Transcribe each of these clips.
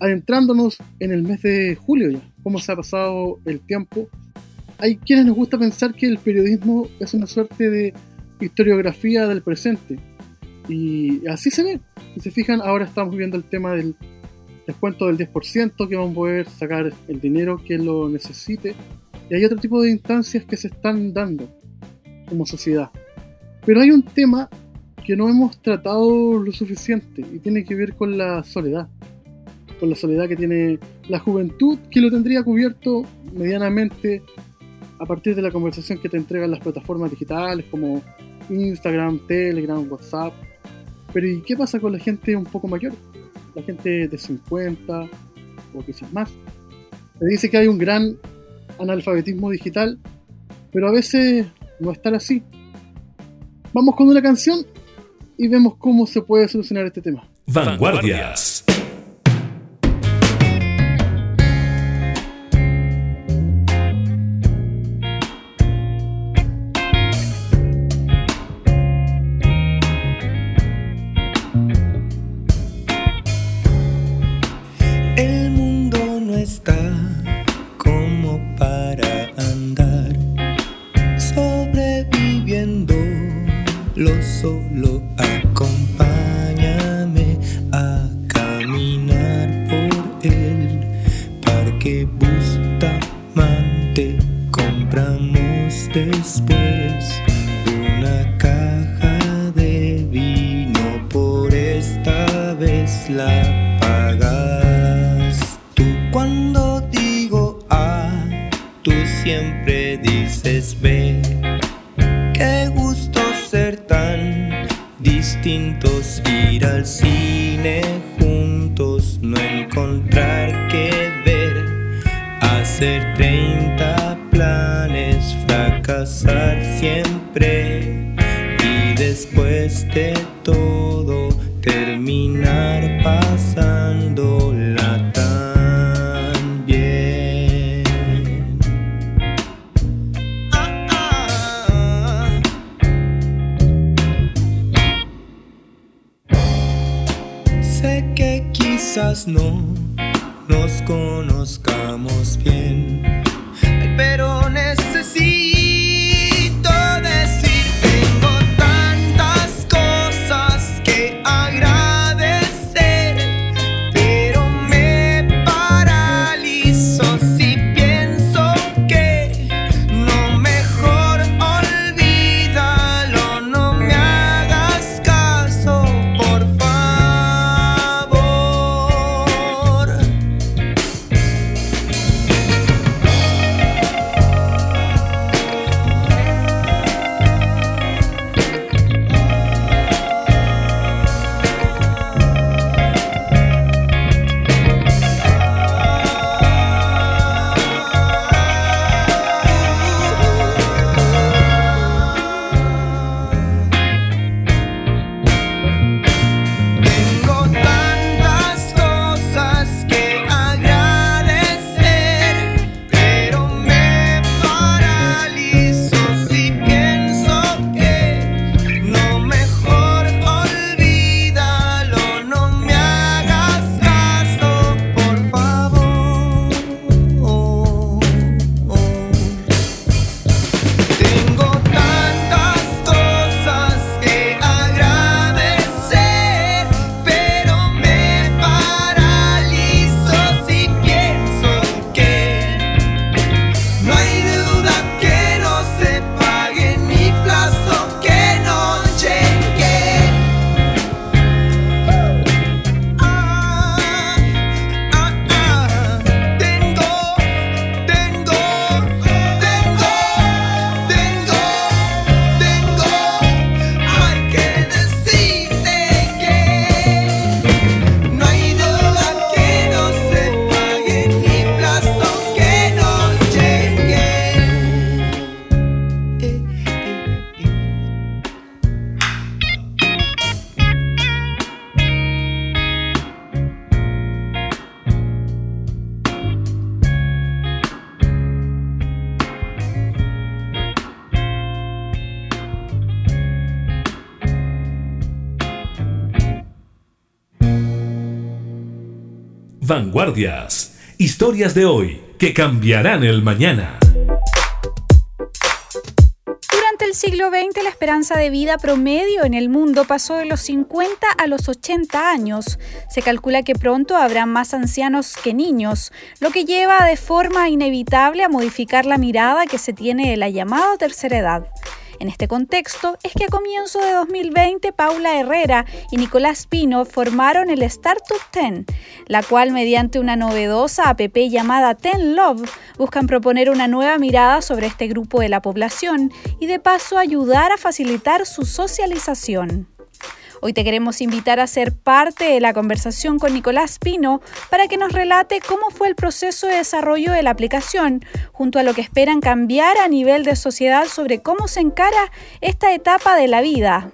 adentrándonos en el mes de julio ya, cómo se ha pasado el tiempo. Hay quienes nos gusta pensar que el periodismo es una suerte de historiografía del presente. Y así se ve. Si se fijan, ahora estamos viendo el tema del descuento del 10%, que vamos a poder sacar el dinero que lo necesite. Y hay otro tipo de instancias que se están dando como sociedad. Pero hay un tema que no hemos tratado lo suficiente y tiene que ver con la soledad con la soledad que tiene la juventud, que lo tendría cubierto medianamente a partir de la conversación que te entregan las plataformas digitales como Instagram, Telegram, WhatsApp. Pero ¿y qué pasa con la gente un poco mayor? La gente de 50 o quizás más. Se dice que hay un gran analfabetismo digital, pero a veces no es así. Vamos con una canción y vemos cómo se puede solucionar este tema. Vanguardias. Sé que quizás no nos conozcamos bien, pero Vanguardias. Historias de hoy que cambiarán el mañana. Durante el siglo XX la esperanza de vida promedio en el mundo pasó de los 50 a los 80 años. Se calcula que pronto habrá más ancianos que niños, lo que lleva de forma inevitable a modificar la mirada que se tiene de la llamada tercera edad. En este contexto es que a comienzo de 2020 Paula Herrera y Nicolás Pino formaron el Startup 10, la cual mediante una novedosa app llamada Ten Love buscan proponer una nueva mirada sobre este grupo de la población y de paso ayudar a facilitar su socialización. Hoy te queremos invitar a ser parte de la conversación con Nicolás Pino para que nos relate cómo fue el proceso de desarrollo de la aplicación, junto a lo que esperan cambiar a nivel de sociedad sobre cómo se encara esta etapa de la vida.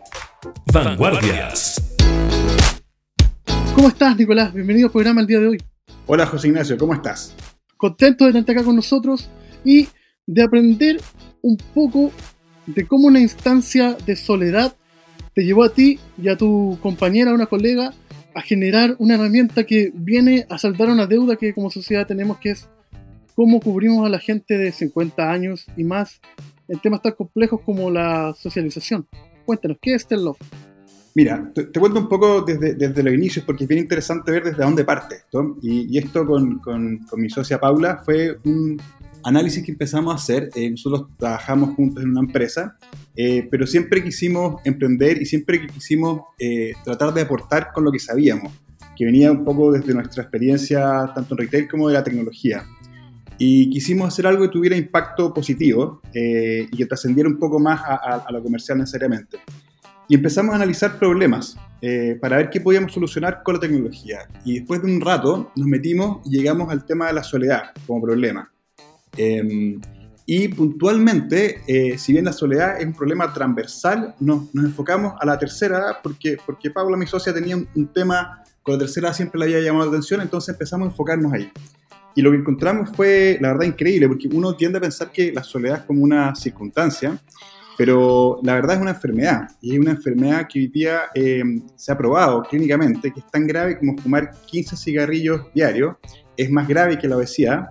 Vanguardias. ¿Cómo estás, Nicolás? Bienvenido al programa el día de hoy. Hola, José Ignacio, ¿cómo estás? Contento de tenerte acá con nosotros y de aprender un poco de cómo una instancia de soledad te llevó a ti y a tu compañera, una colega, a generar una herramienta que viene a saltar una deuda que como sociedad tenemos, que es cómo cubrimos a la gente de 50 años y más en temas tan complejos como la socialización. Cuéntanos, ¿qué es Love? Mira, te, cuento un poco desde, desde, los inicios porque es bien interesante ver desde dónde parte esto. Y, esto con, con, con, mi socia Paula fue un, análisis que empezamos a hacer. Eh, nosotros trabajamos juntos en una empresa, eh, pero siempre quisimos emprender y siempre quisimos eh, tratar de aportar con lo que sabíamos, que venía un poco desde nuestra experiencia tanto en retail como de la tecnología. Y quisimos hacer algo que tuviera impacto positivo y que trascendiera un poco más a, lo comercial necesariamente. Y empezamos a analizar problemas para ver qué podíamos solucionar con la tecnología. Y después de un rato nos metimos y llegamos al tema de la soledad como problema. Y puntualmente, eh, si bien la soledad es un problema transversal, nos, nos enfocamos a la tercera edad porque, porque Paula, mi socia, tenía un, tema con la tercera edad, siempre le había llamado la atención, entonces empezamos a enfocarnos ahí. Y lo que encontramos fue, la verdad, increíble, porque uno tiende a pensar que la soledad es como una circunstancia, pero la verdad es una enfermedad, y es una enfermedad que hoy día em, se ha probado clínicamente, que es tan grave como fumar 15 cigarrillos diarios, es más grave que la obesidad,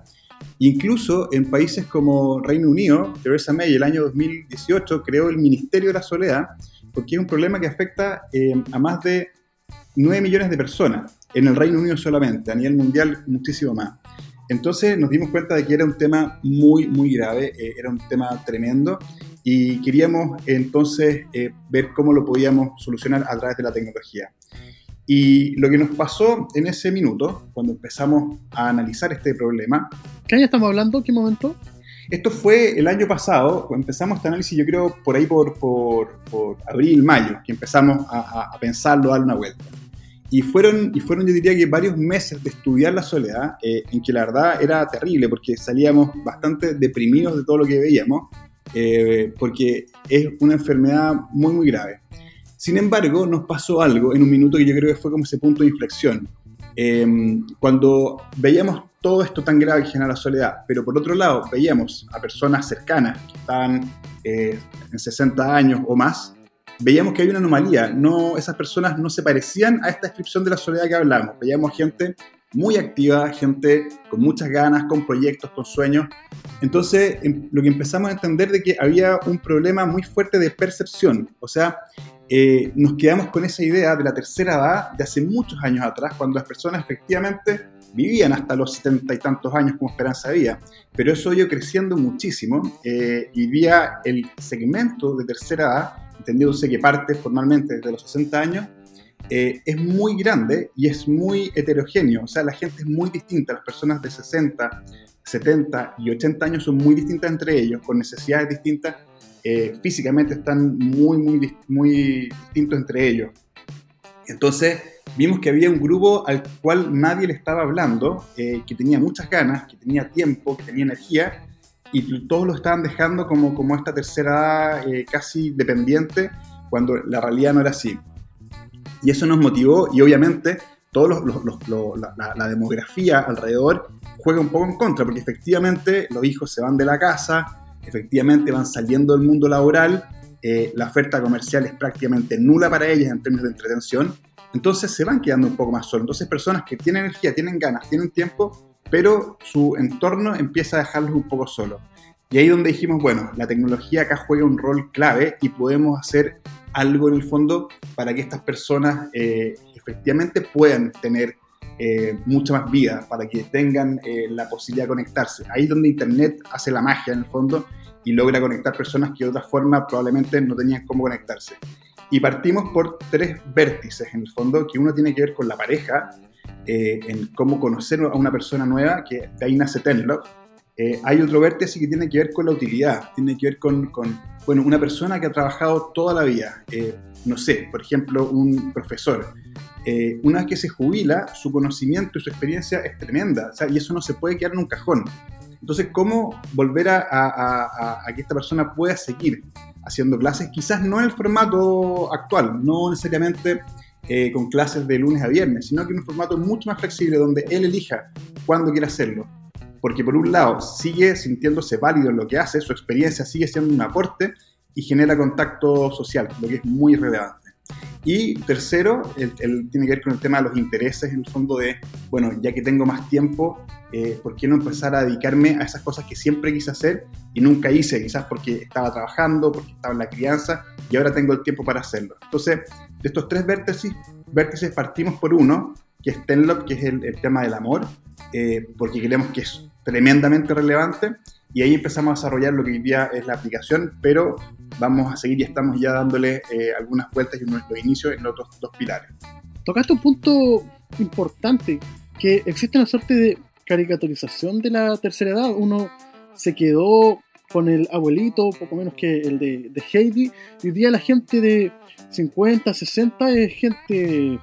Incluso en países como Reino Unido, Theresa May el año 2018 creó el Ministerio de la Soledad porque es un problema que afecta eh, a más de 9 millones de personas en el Reino Unido solamente, a nivel mundial muchísimo más. Entonces nos dimos cuenta de que era un tema muy, muy grave, eh, era un tema tremendo y queríamos entonces eh, ver cómo lo podíamos solucionar a través de la tecnología. Y lo que nos pasó en ese minuto, cuando empezamos a analizar este problema... ¿Qué año estamos hablando? ¿Qué momento? Esto fue el año pasado, empezamos este análisis yo creo por ahí por, por, por abril, mayo, que empezamos a, a, pensarlo, a darle una vuelta. Y fueron, y fueron, yo diría que varios meses de estudiar la soledad, eh, en que la verdad era terrible, porque salíamos bastante deprimidos de todo lo que veíamos, eh, porque es una enfermedad muy, muy grave. Sin embargo, nos pasó algo en un minuto que yo creo que fue como ese punto de inflexión. Em, cuando veíamos todo esto tan grave que genera la soledad, pero por otro lado veíamos a personas cercanas que estaban eh, en 60 años o más, veíamos que hay una anomalía. No, esas personas no se parecían a esta descripción de la soledad que hablamos. Veíamos gente muy activa, gente con muchas ganas, con proyectos, con sueños. Entonces, em, lo que empezamos a entender de que había un problema muy fuerte de percepción. O sea, eh, nos quedamos con esa idea de la tercera edad de hace muchos años atrás, cuando las personas efectivamente vivían hasta los setenta y tantos años como esperanza de vida, pero eso ido creciendo muchísimo eh, y vía el segmento de tercera edad, entendiéndose que parte formalmente desde los 60 años, eh, es muy grande y es muy heterogéneo, o sea, la gente es muy distinta, las personas de 60, 70 y 80 años son muy distintas entre ellos, con necesidades distintas eh, físicamente están muy, muy, muy distintos entre ellos. Entonces vimos que había un grupo al cual nadie le estaba hablando, eh, que tenía muchas ganas, que tenía tiempo, que tenía energía, y todos lo estaban dejando como, como esta tercera edad eh, casi dependiente, cuando la realidad no era así. Y eso nos motivó, y obviamente todos los, la, la demografía alrededor juega un poco en contra, porque efectivamente los hijos se van de la casa, efectivamente van saliendo del mundo laboral, eh, la oferta comercial es prácticamente nula para ellas en términos de entretención, entonces se van quedando un poco más solos. Entonces personas que tienen energía, tienen ganas, tienen tiempo, pero su entorno empieza a dejarlos un poco solos. Y ahí donde dijimos, bueno, la tecnología acá juega un rol clave y podemos hacer algo en el fondo para que estas personas eh, efectivamente puedan tener eh, mucha más vida, para que tengan eh, la posibilidad de conectarse. Ahí es donde Internet hace la magia en el fondo y logra conectar personas que de otra forma probablemente no tenían cómo conectarse. Y partimos por tres vértices en el fondo, que uno tiene que ver con la pareja, eh, en cómo conocer a una persona nueva, que de ahí nace Tenlove. Eh, hay otro vértice que tiene que ver con la utilidad, tiene que ver con, con bueno, una persona que ha trabajado toda la vida, no sé, por ejemplo, un profesor. Una vez que se jubila, su conocimiento y su experiencia es tremenda, y eso no se puede quedar en un cajón. Entonces, ¿cómo volver a, que esta persona pueda seguir haciendo clases? Quizás no en el formato actual, no necesariamente eh, con clases de lunes a viernes, sino que en un formato mucho más flexible donde él elija cuándo quiere hacerlo. Porque por un lado sigue sintiéndose válido en lo que hace, su experiencia sigue siendo un aporte y genera contacto social, lo que es muy relevante. Y tercero, el, tiene que ver con el tema de los intereses, en el fondo de, bueno, ya que tengo más tiempo, eh, ¿por qué no empezar a dedicarme a esas cosas que siempre quise hacer y nunca hice? Quizás porque estaba trabajando, porque estaba en la crianza y ahora tengo el tiempo para hacerlo. Entonces, de estos tres vértices, vértices partimos por uno, que es Tenlop, que es el, tema del amor, eh, porque creemos que es tremendamente relevante y ahí empezamos a desarrollar lo que hoy día es la aplicación, pero vamos a seguir y estamos ya dándole eh, algunas vueltas y nuestro inicio en otros dos pilares. Tocaste un punto importante, que existe una suerte de caricaturización de la tercera edad. Uno se quedó con el abuelito, poco menos que el de, de Heidi, hoy día la gente de 50, 60 es gente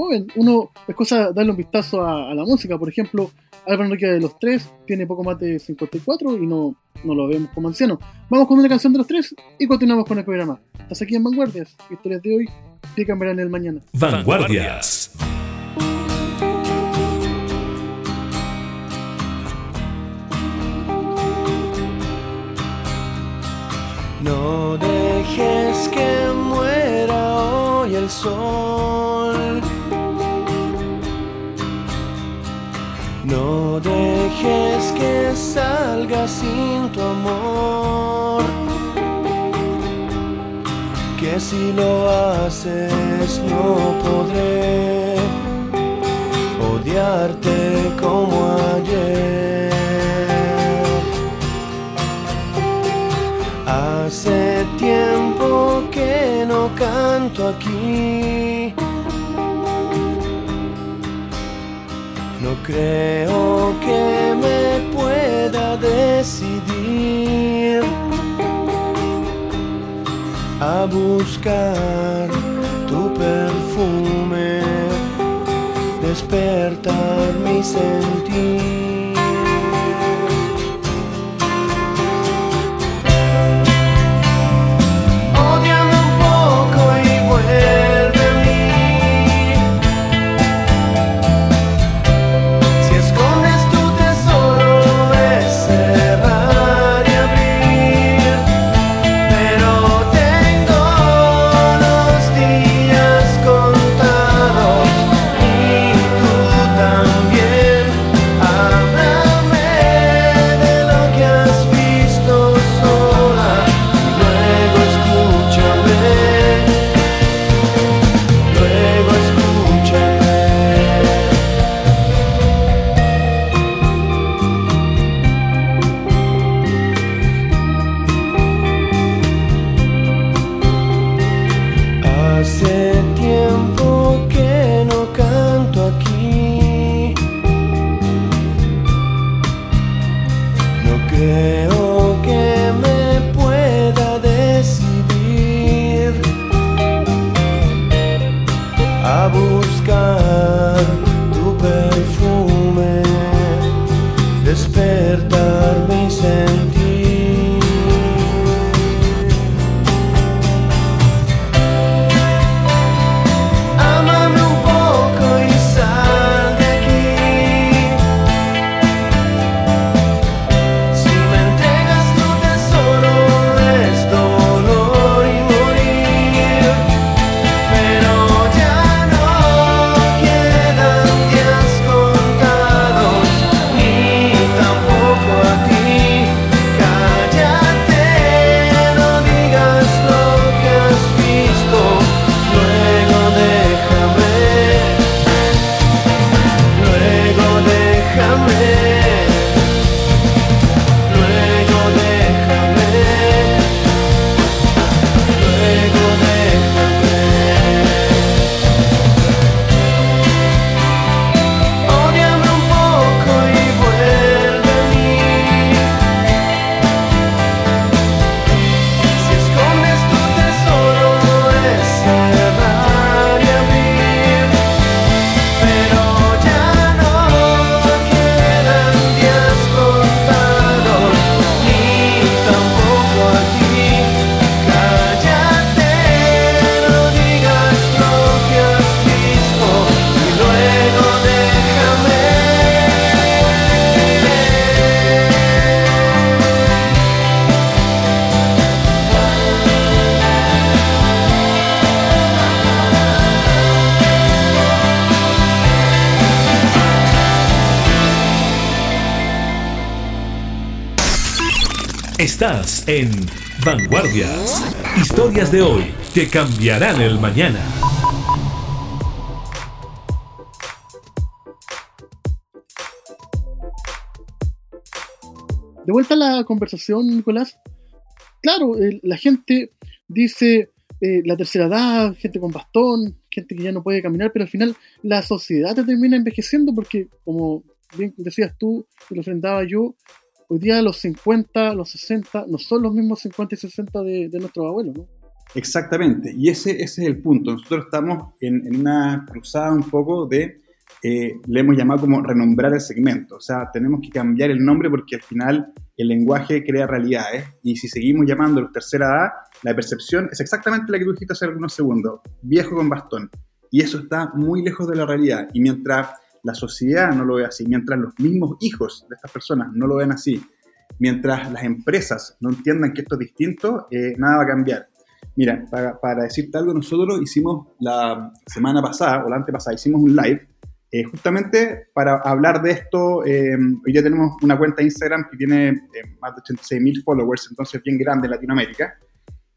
joven. Uno, es cosa darle un vistazo a, la música. Por ejemplo, Álvaro Enrique de los tres tiene poco más de 54 y no, no lo vemos como anciano. Vamos con una canción de los tres y continuamos con el programa. Estás aquí en Vanguardias. Historias de hoy, que cambiarán el mañana. Vanguardias. No dejes que muera hoy el sol. No dejes que salga sin tu amor. Que si lo haces no podré odiarte como ayer. Hace tiempo que no canto aquí No creo que me pueda decidir a buscar tu perfume, despertar mi sentir. En Vanguardias. Historias de hoy que cambiarán el mañana. De vuelta a la conversación, Nicolás. Claro, la gente dice eh, la tercera edad, gente con bastón, gente que ya no puede caminar, pero al final la sociedad te termina envejeciendo porque, como bien decías tú lo enfrentaba yo, hoy día los 50, los 60 no son los mismos 50 y 60 de, de nuestros abuelos, ¿no? Exactamente, y ese, ese es el punto. Nosotros estamos en, en una cruzada un poco de, eh, le hemos llamado como renombrar el segmento, o sea, tenemos que cambiar el nombre porque al final el lenguaje crea realidades y si seguimos llamando tercera edad, la percepción es exactamente la que tú dijiste hace algunos segundos, viejo con bastón, y eso está muy lejos de la realidad, y mientras la sociedad no lo ve así, mientras los mismos hijos de estas personas no lo ven así, mientras las empresas no entiendan que esto es distinto, eh, nada va a cambiar. Mira, para, para, decirte algo, nosotros hicimos la semana pasada o la antepasada, hicimos un live eh, justamente para hablar de esto. Eh, hoy ya tenemos una cuenta de Instagram que tiene eh, más de 86 mil followers, entonces bien grande en Latinoamérica.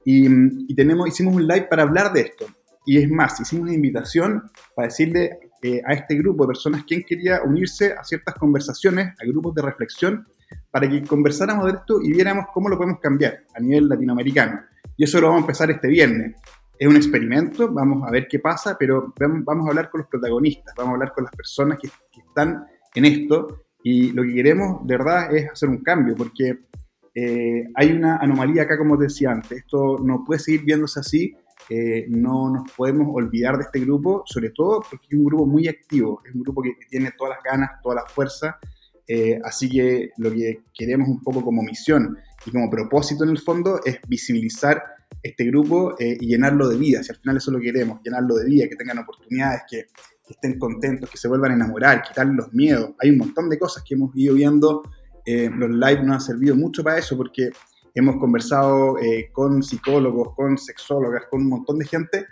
Y, y, tenemos, hicimos un live para hablar de esto. Y es más, hicimos una invitación para decirle a este grupo de personas quién quería unirse a ciertas conversaciones, a grupos de reflexión, para que conversáramos de esto y viéramos cómo lo podemos cambiar a nivel latinoamericano. Y eso lo vamos a empezar este viernes. Es un experimento, vamos a ver qué pasa, pero vamos a hablar con los protagonistas, vamos a hablar con las personas que, están en esto y lo que queremos de verdad es hacer un cambio, porque eh, hay una anomalía acá, como decía antes, esto no puede seguir viéndose así, eh, no nos podemos olvidar de este grupo, sobre todo porque es un grupo muy activo, es un grupo que, tiene todas las ganas, toda la fuerza, eh, así que lo que queremos un poco como misión y como propósito en el fondo es visibilizar este grupo eh, y llenarlo de vida, si al final eso lo queremos, llenarlo de vida, que tengan oportunidades, que, que estén contentos, que se vuelvan a enamorar, quitarles los miedos. Hay un montón de cosas que hemos ido viendo, eh, los live nos han servido mucho para eso porque hemos conversado eh, con psicólogos, con sexólogas, con un montón de gente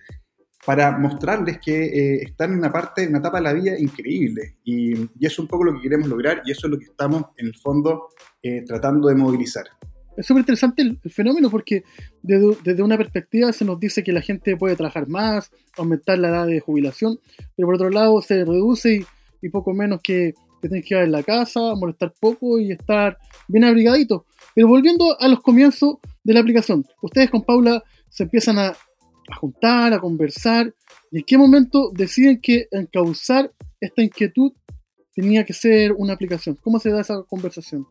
para mostrarles que eh, están en una parte, en una etapa de la vida increíble. Y, y, eso es un poco lo que queremos lograr y eso es lo que estamos, en el fondo, eh, tratando de movilizar. Es súper interesante el, el, fenómeno porque desde, desde, una perspectiva se nos dice que la gente puede trabajar más, aumentar la edad de jubilación, pero por otro lado se reduce y, y poco menos que, que tienes que quedar en la casa, molestar poco y estar bien abrigadito. Pero volviendo a los comienzos de la aplicación, ustedes con Paula se empiezan a, juntar, a conversar, y en qué momento deciden que encauzar esta inquietud tenía que ser una aplicación. ¿Cómo se da esa conversación?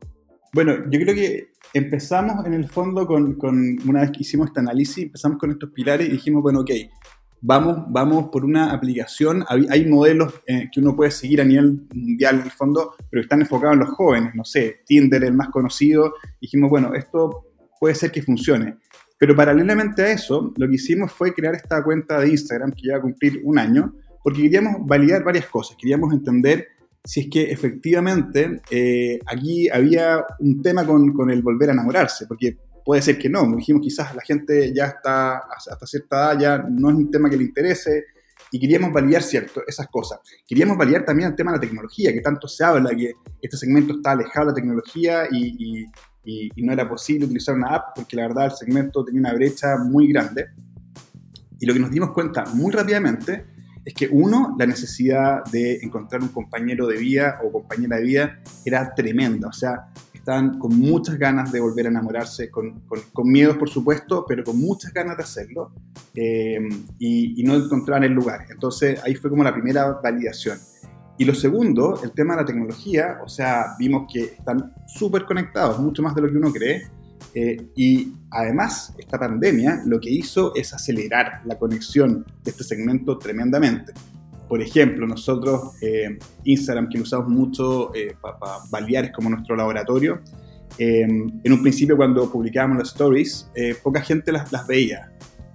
Bueno, yo creo que empezamos en el fondo con, con, una vez que hicimos este análisis, empezamos con estos pilares y dijimos, bueno, ok, vamos, vamos por una aplicación, hay, modelos eh, que uno puede seguir a nivel mundial en el fondo, pero están enfocados en los jóvenes, no sé, Tinder el más conocido, dijimos, bueno, esto puede ser que funcione. Pero paralelamente a eso, lo que hicimos fue crear esta cuenta de Instagram que ya va a cumplir un año, porque queríamos validar varias cosas, queríamos entender si es que efectivamente eh, aquí había un tema con, con, el volver a enamorarse, porque puede ser que no, dijimos quizás la gente ya está hasta cierta edad, ya no es un tema que le interese, y queríamos validar cierto, esas cosas. Queríamos validar también el tema de la tecnología, que tanto se habla, que este segmento está alejado de la tecnología y, y, y, y no era posible utilizar una app, porque la verdad el segmento tenía una brecha muy grande. Y lo que nos dimos cuenta muy rápidamente es que uno, la necesidad de encontrar un compañero de vida o compañera de vida era tremenda, o sea, estaban con muchas ganas de volver a enamorarse, con, con, con miedos por supuesto, pero con muchas ganas de hacerlo eh, y, y, no encontraban el lugar. Entonces ahí fue como la primera validación. Y lo segundo, el tema de la tecnología, o sea, vimos que están súper conectados, mucho más de lo que uno cree, eh, y además, esta pandemia lo que hizo es acelerar la conexión de este segmento tremendamente. Por ejemplo, nosotros, eh, Instagram, que lo usamos mucho eh, para pa validar como nuestro laboratorio, eh, en un principio cuando publicábamos las stories, eh, poca gente las, las, veía.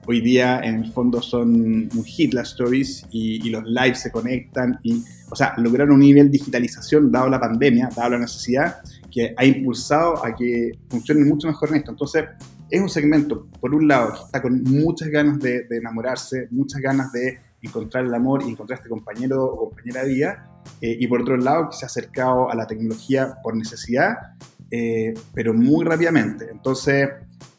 Hoy día, en el fondo, son un hit las stories y, y, los lives se conectan. Y, o sea, lograron un nivel de digitalización, dado la pandemia, dado la necesidad, que ha impulsado a que funcione mucho mejor en esto. Entonces, es un segmento, por un lado, que está con muchas ganas de, enamorarse, muchas ganas de encontrar el amor y encontrar este compañero o compañera de vida, eh, y por otro lado, que se ha acercado a la tecnología por necesidad, eh, pero muy rápidamente. Entonces,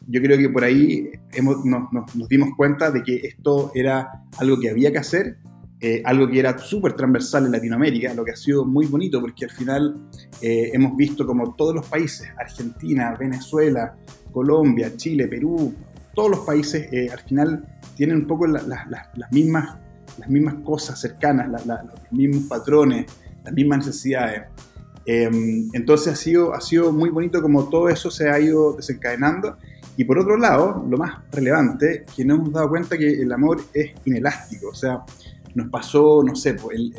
yo creo que por ahí nos- nos dimos cuenta de que esto era algo que había que hacer, eh, algo que era súper transversal en Latinoamérica, lo que ha sido muy bonito porque al final eh, hemos visto como todos los países, Argentina, Venezuela, Colombia, Chile, Perú, todos los países eh, al final tienen un poco la- la- la- las, mismas, las mismas cosas cercanas, los mismos patrones, las mismas necesidades. Eh, entonces ha sido, ha sido muy bonito como todo eso se ha ido desencadenando. Y por otro lado, lo más relevante, que nos hemos dado cuenta que el amor es inelástico. O sea, nos pasó, no sé, el,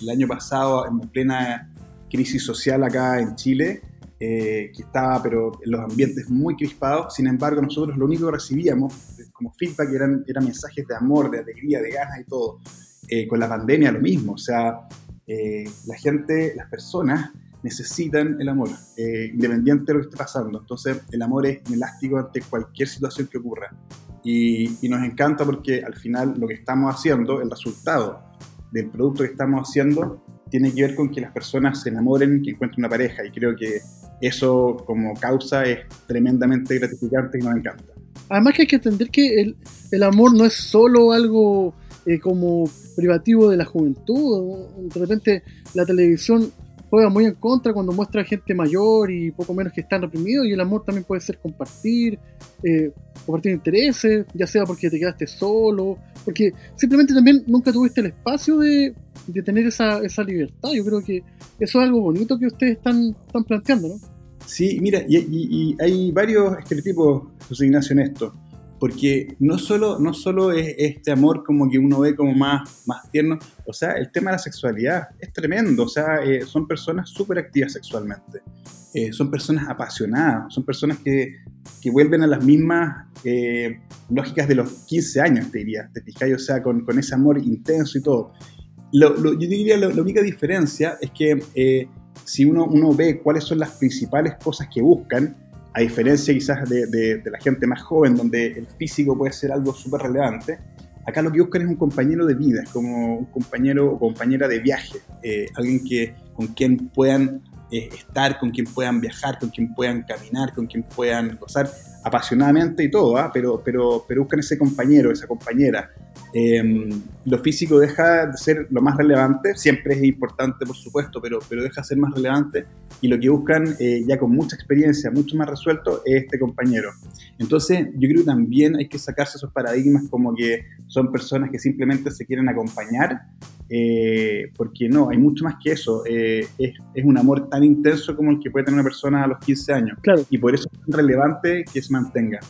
el- año pasado, en plena crisis social acá en Chile, eh, que estaba, pero los ambientes muy crispados. Sin embargo, nosotros lo único que recibíamos eh, como feedback eran, eran mensajes de amor, de alegría, de ganas y todo. Eh, con la pandemia lo mismo. O sea, eh, la gente, las personas necesitan el amor, eh, independiente de lo que esté pasando. Entonces, el amor es inelástico ante cualquier situación que ocurra. Y, nos encanta porque al final lo que estamos haciendo, el resultado del producto que estamos haciendo, tiene que ver con que las personas se enamoren, que encuentren una pareja. Y creo que eso como causa es tremendamente gratificante y nos encanta. Además que hay que entender que el, el amor no es solo algo eh, como privativo de la juventud. De repente la televisión juega muy en contra cuando muestra a gente mayor y poco menos que están reprimidos y el amor también puede ser compartir, eh, compartir intereses, ya sea porque te quedaste solo, porque simplemente también nunca tuviste el espacio de, de tener esa, esa libertad. Yo creo que eso es algo bonito que ustedes están, están planteando, ¿no? Sí, mira, y, y- y hay varios estereotipos, José Ignacio, en esto. Porque no solo, no solo es este amor como que uno ve como más, más tierno, o sea, el tema de la sexualidad es tremendo, o sea, eh, son personas súper activas sexualmente, Eh, son personas apasionadas, son personas que, que vuelven a las mismas eh, lógicas de los 15 años, te diría, te fijáis, o sea, con, con ese amor intenso y todo. Lo- lo- yo diría la, la única diferencia es que si uno, uno ve cuáles son las principales cosas que buscan, a diferencia quizás de, de- de la gente más joven, donde el físico puede ser algo súper relevante, acá lo que buscan es un compañero de vida, es como un compañero o compañera de viaje, eh, alguien que, con quien puedan eh, estar, con quien puedan viajar, con quien puedan caminar, con quien puedan gozar apasionadamente y todo, ¿ah? pero, pero, pero buscan ese compañero, esa compañera. Eh, lo físico deja de ser lo más relevante, siempre es importante por supuesto, pero, pero deja de ser más relevante y lo que buscan eh, ya con mucha experiencia, mucho más resuelto, es este compañero. Entonces yo creo que también hay que sacarse esos paradigmas como que son personas que simplemente se quieren acompañar, eh, porque no, hay mucho más que eso, eh, es, es un amor tan intenso como el que puede tener una persona a los 15 años Claro. y por eso es tan relevante que se mantenga.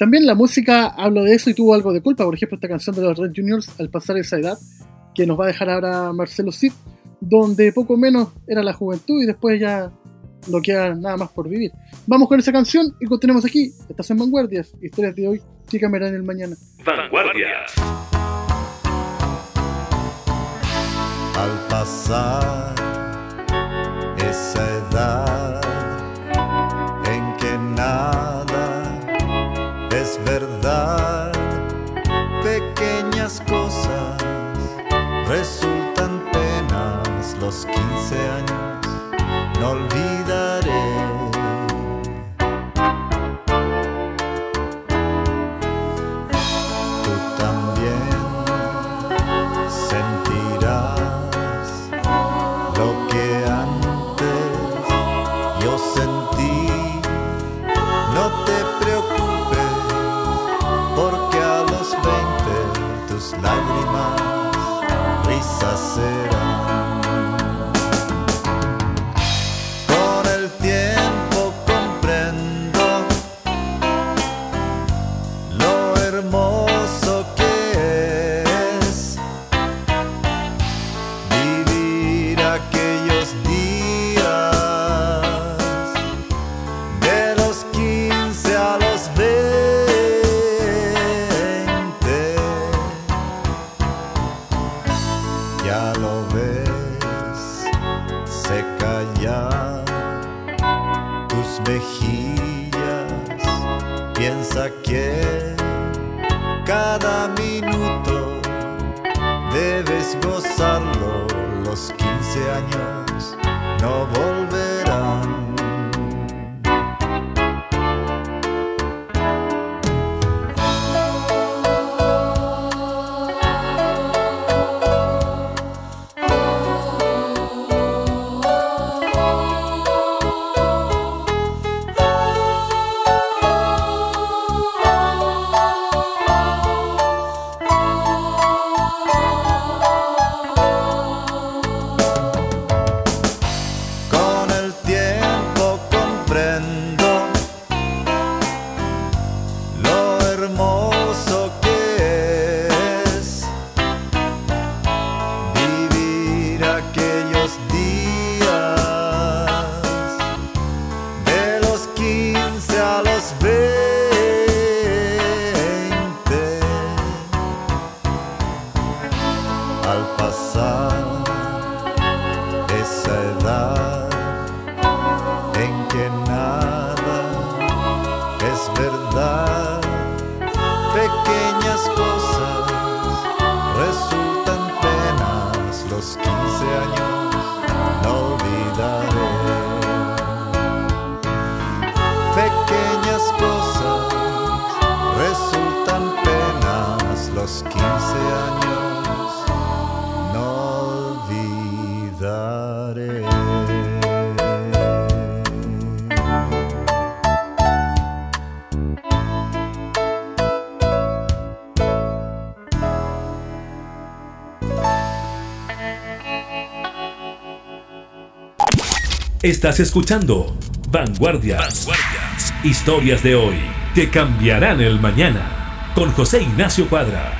También la música habla de eso y tuvo algo de culpa. Por ejemplo, esta canción de los Red Juniors, al pasar esa edad, que nos va a dejar ahora Marcelo Cid, donde poco menos era la juventud y después ya no queda nada más por vivir. Vamos con esa canción y continuamos aquí. Estás en Vanguardias, historias de hoy, sí cámara en el mañana. Vanguardias. al pasar esa verdad, pequeñas cosas resultan penas, los 15 años no olvidaré. Estás escuchando Vanguardias. Vanguardias. Historias de hoy que cambiarán el mañana. Con José Ignacio Cuadra.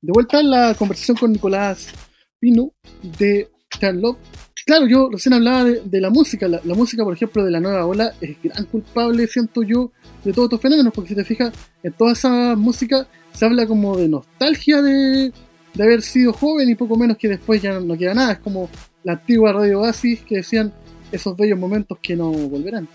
De vuelta en la conversación con Nicolás Pino de Charlotte. Claro, yo recién hablaba de, de la música. La, la, música, por ejemplo, de la nueva ola es gran culpable, siento yo, de todos estos fenómenos, porque si te fijas, en toda esa música se habla como de nostalgia de, de haber sido joven y poco menos que después ya no queda nada. Es como la antigua Radio Oasis que decían esos bellos momentos que no volverán.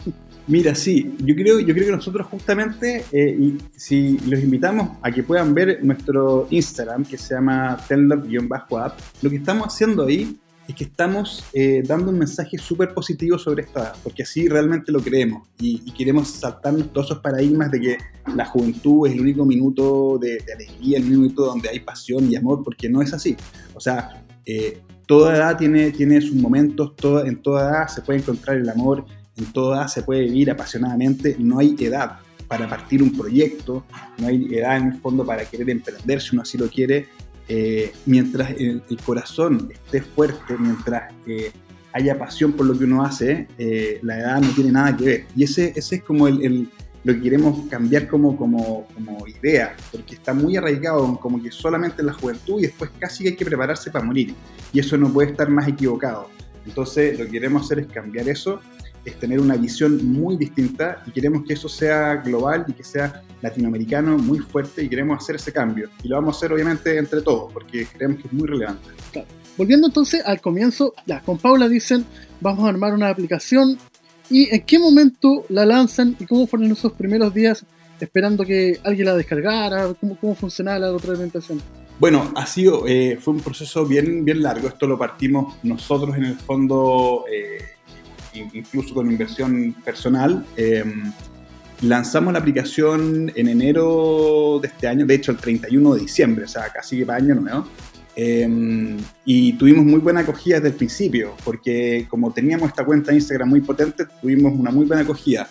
Mira, sí, yo creo, yo creo que nosotros justamente, eh, y si los invitamos a que puedan ver nuestro Instagram, que se llama Tenlop-app, lo que estamos haciendo ahí es que estamos eh, dando un mensaje súper positivo sobre esta, porque así realmente lo creemos y, queremos saltarnos todos esos paradigmas de que la juventud es el único minuto de, alegría, el único minuto donde hay pasión y amor, porque no es así. O sea, eh, toda edad tiene, tiene sus momentos, toda, en toda edad se puede encontrar el amor, en toda edad se puede vivir apasionadamente, no hay edad para partir un proyecto, no hay edad en el fondo para querer emprender si uno así lo quiere, eh, mientras el, corazón esté fuerte, mientras eh, haya pasión por lo que uno hace, eh, la edad no tiene nada que ver. Y ese, ese es como el, lo que queremos cambiar como, como, como, idea, porque está muy arraigado como que solamente en la juventud y después casi hay que prepararse para morir. Y eso no puede estar más equivocado. Entonces lo que queremos hacer es cambiar eso es tener una visión muy distinta y queremos que eso sea global y que sea latinoamericano muy fuerte y queremos hacer ese cambio. Y lo vamos a hacer obviamente entre todos porque creemos que es muy relevante. Claro. Volviendo entonces al comienzo, ya, con Paula dicen, vamos a armar una aplicación y en qué momento la lanzan y cómo fueron esos primeros días esperando que alguien la descargara, cómo, cómo funcionaba la retroalimentación. Bueno, ha sido, eh, fue un proceso bien, bien largo. Esto lo partimos nosotros en el fondo eh, incluso con inversión personal. Eh, lanzamos la aplicación en enero de este año, de hecho el 31 de diciembre, o sea, casi para año nuevo. Eh, y tuvimos muy buena acogida desde el principio, porque como teníamos esta cuenta de Instagram muy potente, tuvimos una muy buena acogida.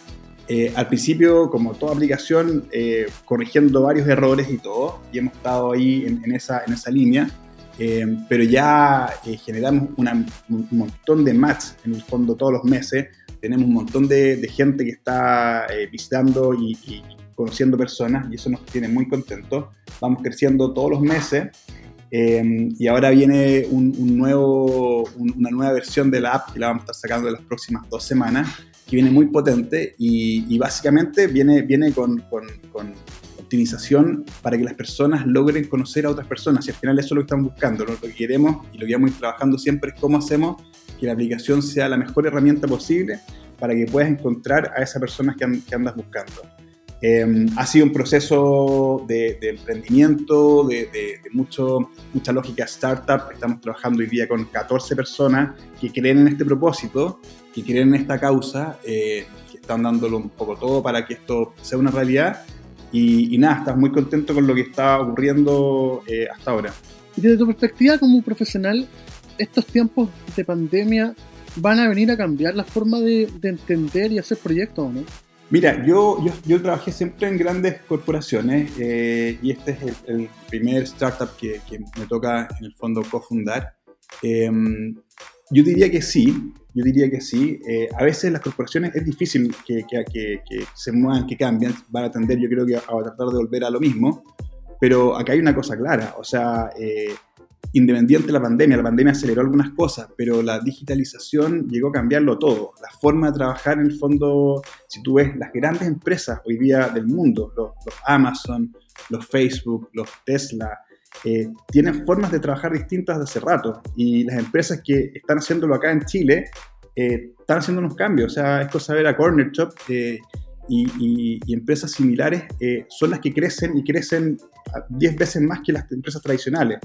Eh, al principio, como toda aplicación, eh, corrigiendo varios errores y todo, y hemos estado ahí en esa línea. Eh, pero ya eh, generamos una, un montón de match en el fondo todos los meses. Tenemos un montón de, de gente que está eh, visitando y, y, conociendo personas y eso nos tiene muy contentos. Vamos creciendo todos los meses y ahora viene un, un nuevo, un, una nueva versión de la app que la vamos a estar sacando en las próximas dos semanas, que viene muy potente y, y básicamente viene, viene con, con, con optimización para que las personas logren conocer a otras personas y al final eso es lo que estamos buscando, lo que queremos y lo que vamos a ir trabajando siempre es cómo hacemos que la aplicación sea la mejor herramienta posible para que puedas encontrar a esas personas que, que andas buscando. Eh, ha sido un proceso de, de emprendimiento, de, de, de mucho, mucha lógica startup. Estamos trabajando hoy día con 14 personas que creen en este propósito, que creen en esta causa, eh, que están dándolo un poco todo para que esto sea una realidad y, y, nada, estás muy contento con lo que está ocurriendo eh, hasta ahora. Y desde tu perspectiva como profesional, estos tiempos de pandemia van a venir a cambiar la forma de, de entender y hacer proyectos, ¿no? Mira, yo, yo, yo, trabajé siempre en grandes corporaciones eh, y este es el, el primer startup que, que, me toca en el fondo cofundar. Eh, yo diría que sí, yo diría que sí. Eh, a veces las corporaciones es difícil que, que, que, se muevan, que cambien, van a tender yo creo que a, a, tratar de volver a lo mismo, pero acá hay una cosa clara, o sea, eh, independiente de la pandemia, la pandemia aceleró algunas cosas, pero la digitalización llegó a cambiarlo todo. La forma de trabajar en el fondo, si tú ves las grandes empresas hoy día del mundo, los Amazon, los Facebook, los Tesla, eh, tienen formas de trabajar distintas de hace rato. Y las empresas que están haciéndolo acá en Chile eh, están haciendo unos cambios, o sea, es cosa ver a Corner Shop eh, y, empresas similares eh, son las que crecen y crecen 10 veces más que las empresas tradicionales.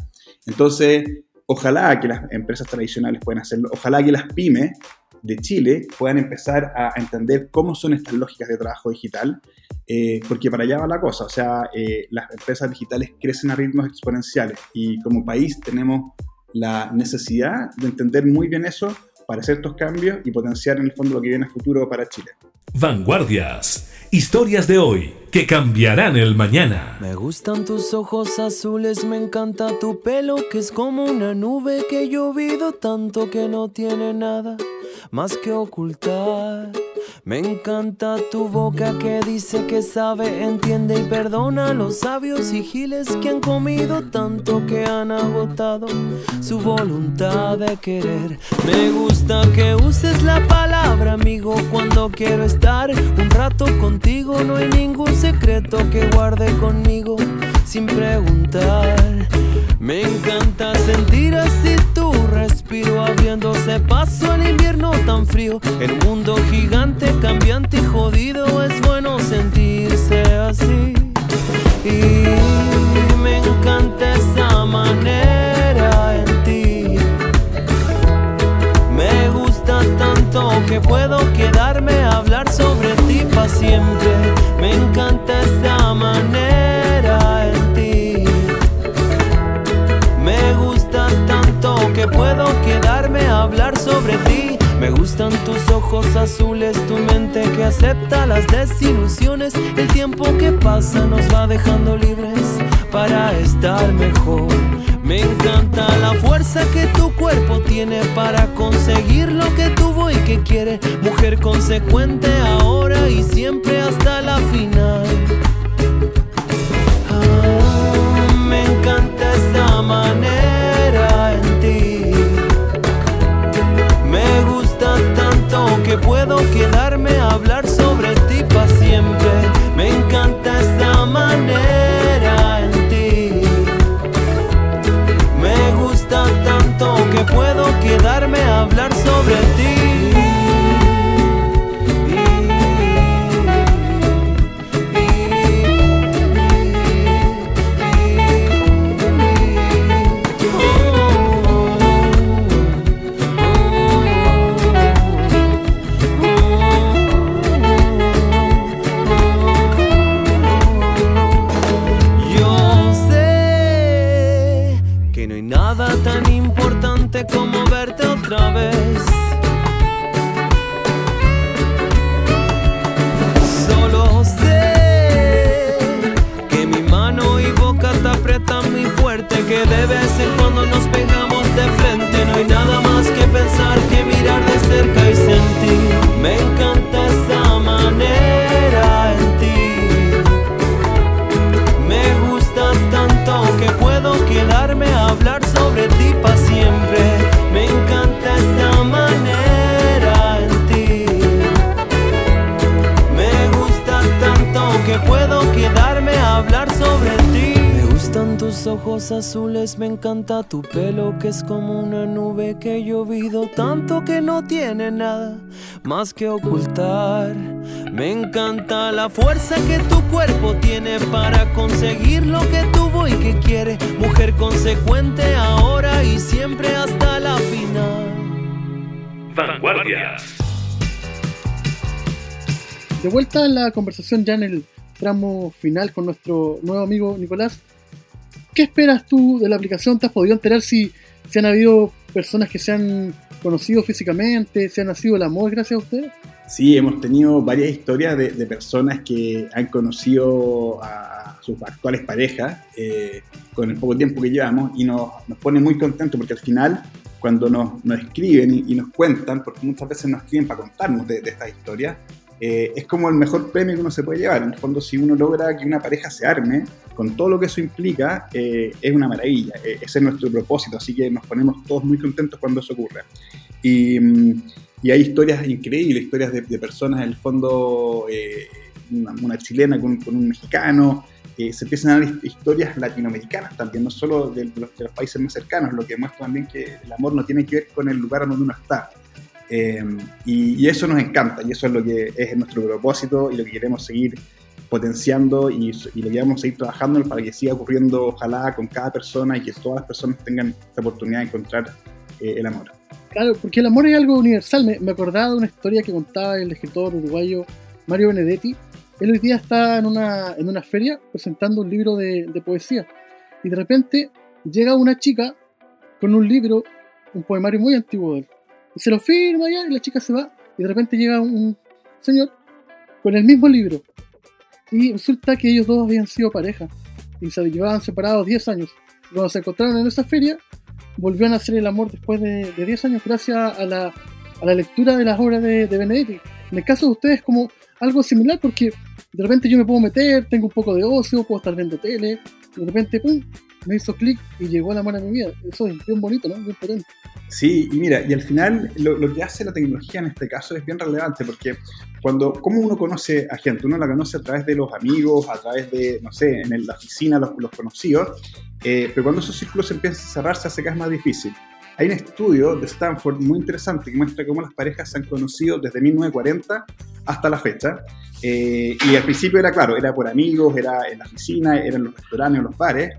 Entonces, ojalá que las empresas tradicionales puedan hacerlo, ojalá que las pymes de Chile puedan empezar a entender cómo son estas lógicas de trabajo digital, eh, porque para allá va la cosa, o sea, eh, las empresas digitales crecen a ritmos exponenciales y como país tenemos la necesidad de entender muy bien eso para hacer estos cambios y potenciar en el fondo lo que viene a futuro para Chile. Vanguardias. Historias de hoy que cambiarán el mañana. Me gustan tus ojos azules, me encanta tu pelo que es como una nube que he llovido tanto que no tiene nada más que ocultar. Me encanta tu boca que dice que sabe, entiende y perdona a los sabios y giles que han comido tanto que han agotado su voluntad de querer. Me gusta que uses la palabra amigo cuando quiero estar un rato contigo. No hay ningún secreto que guarde conmigo sin preguntar. Me encanta sentir así tu respiro abriéndose paso al invierno tan frío. Un mundo gigante, cambiante y jodido es bueno sentirse así. Y me encanta esa manera en ti. Me gusta tanto que puedo quedarme ti Me encanta esa manera en ti. Me gusta tanto que puedo quedarme a hablar sobre ti. Me gustan tus ojos azules, tu mente que acepta las desilusiones. El tiempo que pasa nos va dejando libres para estar mejor. Me encanta la fuerza que tu cuerpo tiene para conseguir lo que tuvo y que quiere. Mujer consecuente ahora y siempre hasta la final. Ah, me encanta esa manera encanta tu pelo que es como una nube que he llovido tanto que no tiene nada más que ocultar. Me encanta la fuerza que tu cuerpo tiene para conseguir lo que tuvo y que quiere. Mujer consecuente ahora y siempre hasta la final. Vanguardias. De vuelta en la conversación ya en el tramo final con nuestro nuevo amigo Nicolás. ¿Qué esperas tú de la aplicación? ¿Te has podido enterar si, si han habido personas que se han conocido físicamente, se han nacido el amor gracias a ustedes? Sí, hemos tenido varias historias de, personas que han conocido a sus actuales parejas eh, con el poco tiempo que llevamos y nos, pone muy contentos porque al final cuando nos, escriben y, y nos cuentan, porque muchas veces nos escriben para contarnos de, de estas historias, eh, es como el mejor premio que uno se puede llevar. En el fondo, si uno logra que una pareja se arme, con todo lo que eso implica, eh, es una maravilla. Eh, ese es nuestro propósito, así que nos ponemos todos muy contentos cuando eso ocurre. Y, mm, y hay historias increíbles, historias de, de personas, en el fondo, eh, una, una chilena con, con un mexicano, eh, se empiezan a dar historias latinoamericanas también, no solo de, de los, de los países más cercanos, lo que muestra también que el amor no tiene que ver con el lugar donde uno está. Eh, y, y eso nos encanta, y eso es lo que es nuestro propósito y lo que queremos seguir potenciando y, y lo que vamos a seguir trabajando para que siga ocurriendo, ojalá, con cada persona y que todas las personas tengan esta oportunidad de encontrar eh, el amor. Claro, porque el amor es algo universal. Me, me acordaba de una historia que contaba el escritor uruguayo Mario Benedetti. Él hoy día está en una, en una feria presentando un libro de, de poesía. Y de repente llega una chica con un libro, un poemario muy antiguo de él. Y se lo firma ya y la chica se va. Y de repente llega un señor con el mismo libro. Y resulta que ellos dos habían sido pareja. Y se llevaban separados 10 años. Cuando se encontraron en esa feria, volvieron a hacer el amor después de, de 10 años gracias a la, lectura de las obras de, de Benedetti. En el caso de ustedes como algo similar porque de repente yo me puedo meter, tengo un poco de ocio, puedo estar viendo tele, de repente, pum, me hizo clic y llegó a la mano de mi vida. Eso es bien bonito, ¿no? Bien potente. Sí, y mira, y al final lo, lo, que hace la tecnología en este caso es bien relevante porque cuando, ¿cómo uno conoce a gente? Uno la conoce a través de los amigos, a través de, no sé, en la oficina, los, los conocidos, eh, pero cuando esos círculos empiezan a cerrar se hace cada vez más difícil. Hay un estudio de Stanford muy interesante que muestra cómo las parejas se han conocido desde 1940 hasta la fecha. Eh, y al principio era claro, era por amigos, era en la oficina, era en los restaurantes los bares.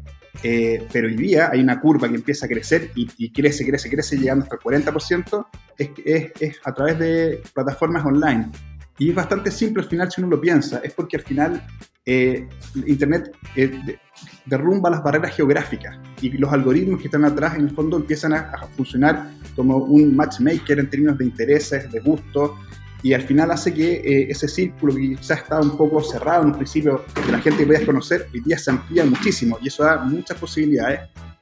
Eh, pero hoy día hay una curva que empieza a crecer y, y crece, crece, crece, llegando hasta el 40%, es, es, es a través de plataformas online. Y es bastante simple al final si uno lo piensa, es porque al final eh, Internet eh, derrumba las barreras geográficas. Y los algoritmos que están atrás en el fondo empiezan a, a, funcionar como un matchmaker en términos de intereses, de gustos y al final hace que eh, ese círculo que quizás estaba un poco cerrado en un principio de la gente que podías conocer, hoy día se amplía muchísimo y eso da muchas posibilidades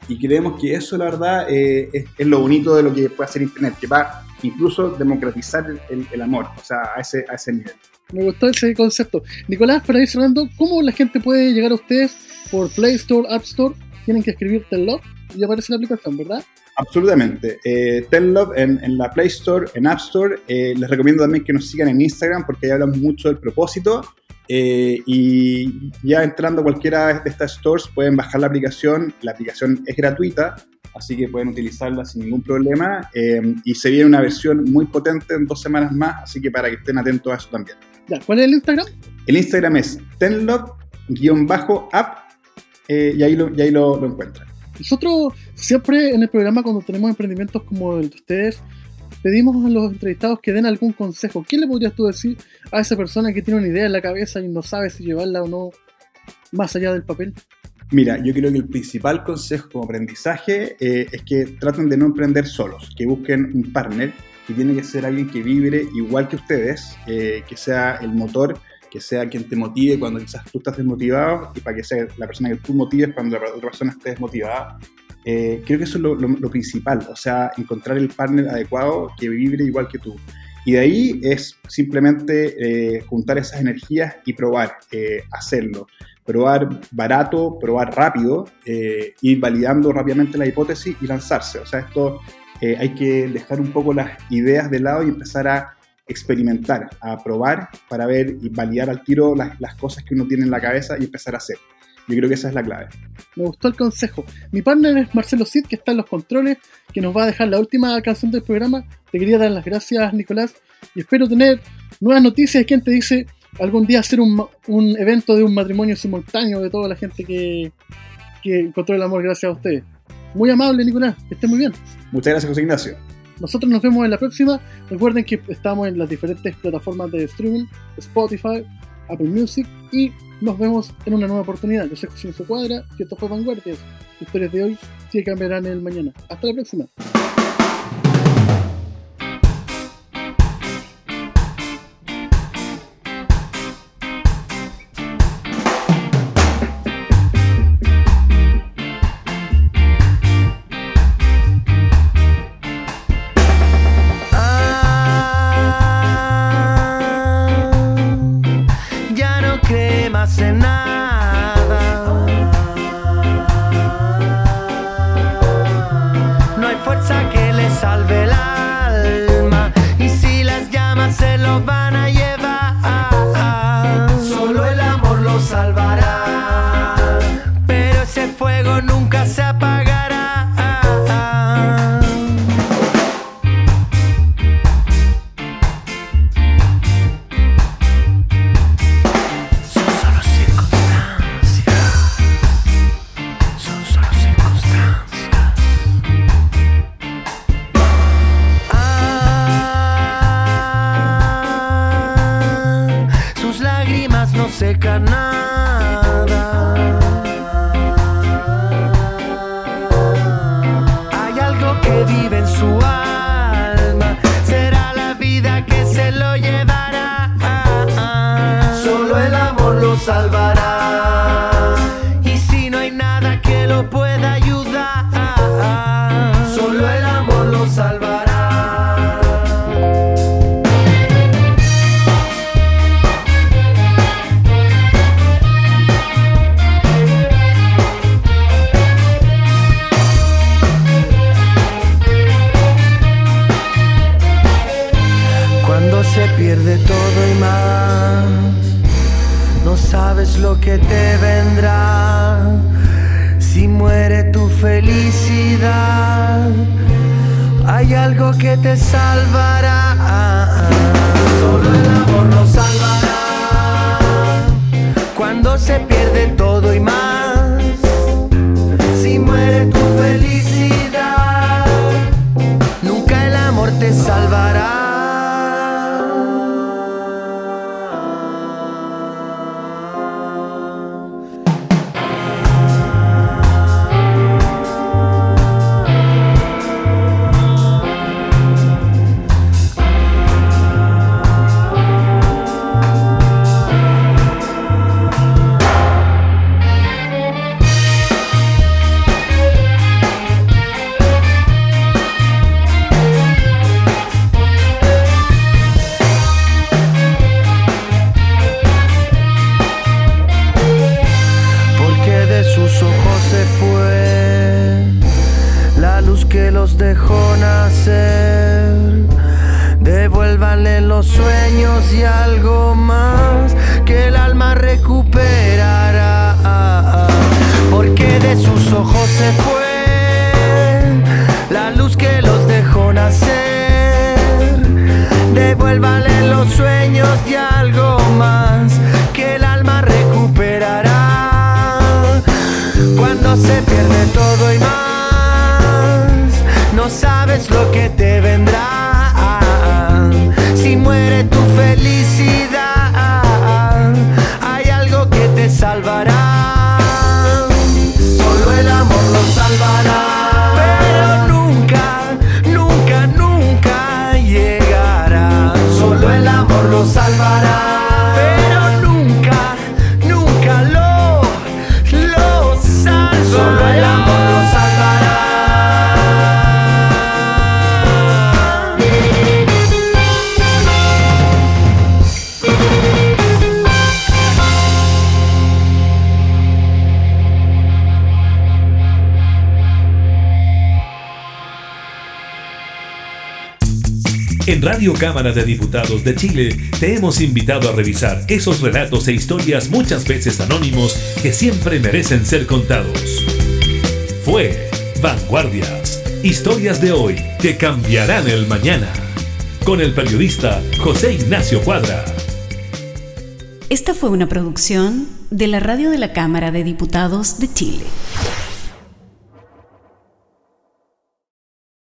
y creemos que eso la verdad eh, es, es, lo bonito de lo que puede hacer Internet, que va incluso democratizar el, el amor, o sea, a ese, a ese nivel. Me gustó ese concepto. Nicolás, para ir cerrando, ¿cómo la gente puede llegar a ustedes por Play Store, App Store? Tienen que escribir Tello y aparece la aplicación, ¿verdad? Absolutamente. Eh, Love en, en, la Play Store, en App Store. Eh, les recomiendo también que nos sigan en Instagram porque ahí hablamos mucho del propósito. Eh, y ya entrando a cualquiera de estas stores pueden bajar la aplicación. La aplicación es gratuita, así que pueden utilizarla sin ningún problema. Eh, y se viene una versión muy potente en dos semanas más, así que para que estén atentos a eso también. ¿Cuál es el Instagram? El Instagram es tenlove-app eh, y ahí lo, y ahí lo, lo encuentran. Nosotros siempre en el programa cuando tenemos emprendimientos como el de ustedes, pedimos a los entrevistados que den algún consejo. ¿Qué le podrías tú decir a esa persona que tiene una idea en la cabeza y no sabe si llevarla o no más allá del papel? Mira, yo creo que el principal consejo como aprendizaje eh, es que traten de no emprender solos, que busquen un partner que tiene que ser alguien que vibre igual que ustedes, eh, que sea el motor que sea quien te motive cuando quizás tú estás desmotivado y para que sea la persona que tú motives cuando la otra persona esté desmotivada. Eh, creo que eso es lo, lo, lo, principal, o sea, encontrar el partner adecuado que vibre igual que tú. Y de ahí es simplemente eh, juntar esas energías y probar, eh, hacerlo. Probar barato, probar rápido, ir validando rápidamente la hipótesis y lanzarse. O sea, esto hay que dejar un poco las ideas de lado y empezar a experimentar, a probar para ver y validar al tiro las, las, cosas que uno tiene en la cabeza y empezar a hacer. Yo creo que esa es la clave. Me gustó el consejo. Mi partner es Marcelo Cid, que está en los controles, que nos va a dejar la última canción del programa. Te quería dar las gracias, Nicolás, y espero tener nuevas noticias de quien te dice algún día hacer un, un, evento de un matrimonio simultáneo de toda la gente que, que encontró el amor gracias a ustedes. Muy amable, Nicolás, que esté muy bien. Muchas gracias, José Ignacio. Nosotros nos vemos en la próxima. Recuerden que estamos en las diferentes plataformas de streaming, Spotify, Apple Music y nos vemos en una nueva oportunidad. Yo soy José Cuadra y esto fue Vanguardias. Historias de hoy sí cambiarán el mañana. Hasta la próxima. cremas nada. No hay fuerza que le salve el alma. Y si las llamas se lo van. Todo y más, no sabes lo que te vendrá. Si muere tu felicidad, hay algo que te salvará. Solo el amor nos salvará. Cuando se pierde todo y más, sueños y De Diputados de Chile te hemos invitado a revisar esos relatos e historias muchas veces anónimos que siempre merecen ser contados. Fue Vanguardias, historias de hoy que cambiarán el mañana, con el periodista José Ignacio Cuadra. Esta fue una producción de la Radio de la Cámara de Diputados de Chile.